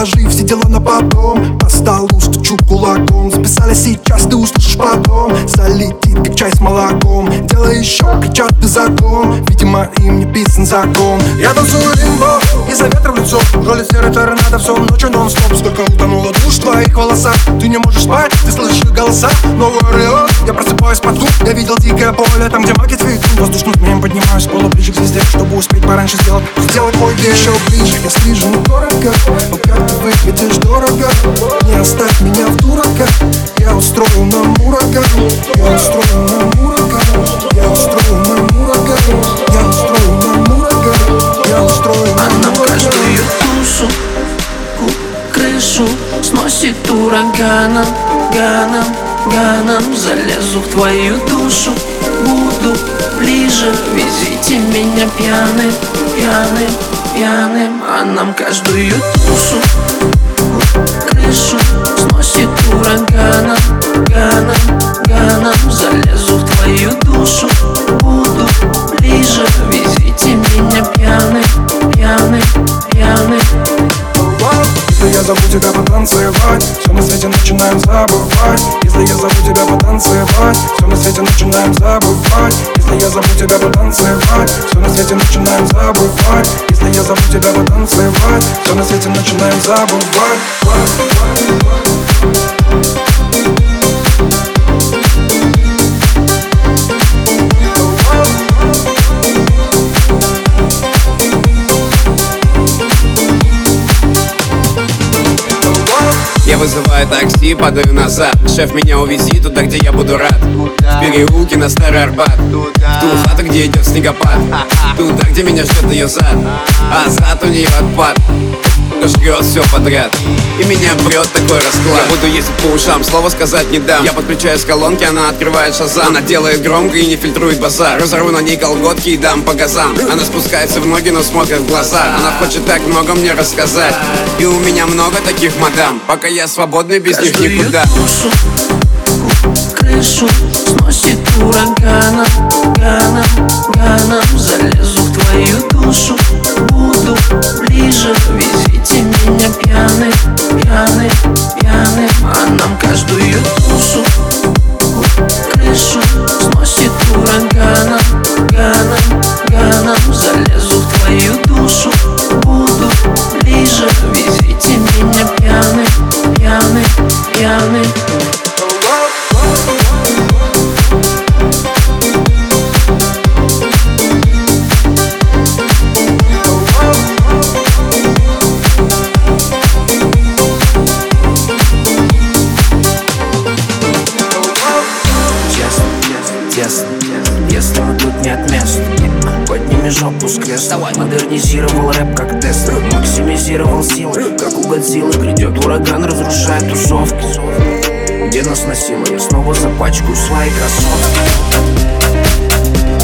вагон Отложи все дела на потом. По столу стучу кулаком. Записали сейчас, ты услышишь потом. Залетит, как чай с молоком. Дело еще, кричат ты закон Видимо, им не писан закон. Я танцую лимбо, из-за ветра в лицо. Роли серой торнадо, все ночью нон-стоп. Сколько утонуло душ в твоих волосах. Ты не можешь спать, ты слышишь голоса. Новый Орион, я просыпаюсь под Я видел дикое поле, там где маки цветут. Воздушным змеем поднимаюсь пола ближе к звезде Чтобы успеть пораньше сделать. Сделать мой день еще ближе. Я стрижу дорого, но как ты выглядишь дорого. Не оставь меня в дурака Я устрою нам ураган Я устрою нам ураган Я устрою нам ураган Я устрою нам ураган Я устрою нам ураган каждую душу крышу сносит ураганом, ганом, ганом Залезу в твою душу, буду ближе Везите меня пьяным, пьяным, пьяным. А нам каждую душу зову тебя потанцевать. Все на свете начинаем забывать. Если я зову тебя потанцевать Все на свете начинаем забывать. Если я зову тебя потанцевать Все на свете начинаем забывать. Если я зову тебя потанцевать Все на свете начинаем забывать вызываю такси, падаю назад. Шеф, меня увези туда, где я буду рад. В переулке на Старый Арбат. В ту хату, где идет снегопад. Туда, где меня ждет ее зад. А зад у нее отпад жрет все подряд. И меня брет такой расклад. Я буду ездить по ушам, слова сказать не дам. Я подключаюсь к колонке, она открывает шазам. Она делает громко и не фильтрует базар. Разорву на ней колготки и дам по газам. Она спускается в ноги, но смотрит в глаза. Она хочет так много мне рассказать. И у меня много таких мадам. Пока я свободный, без них Каждую никуда. душу крышу сносит ураганом, ганом, тесно, если мы тут не от места Подними жопу с кресла. Модернизировал рэп как Тесла Максимизировал силы, как у Годзиллы. Грядет ураган, разрушает тусовки. Где нас носило, я снова запачкаю свои кроссовки.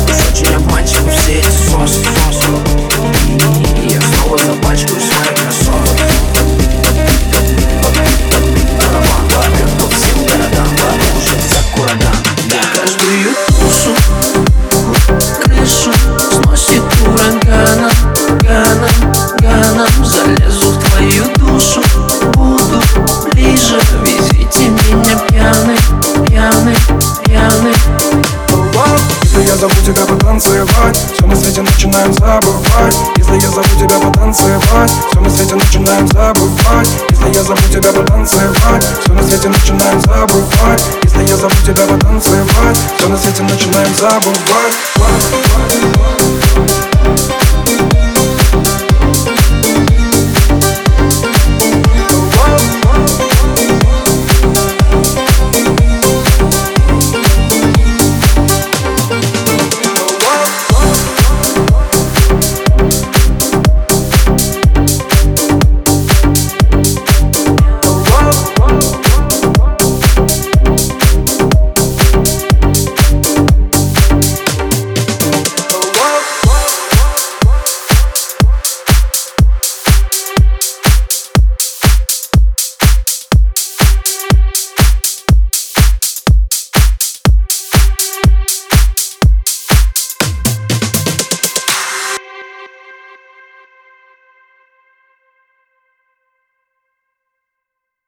Уж очень обманчивы все эти соски начинаем забывать. Если я зову тебя потанцевать Все на свете начинаем забывать. Если я зову тебя потанцевать Все на свете начинаем забывать. Если я зову тебя потанцевать Все на свете начинаем забывать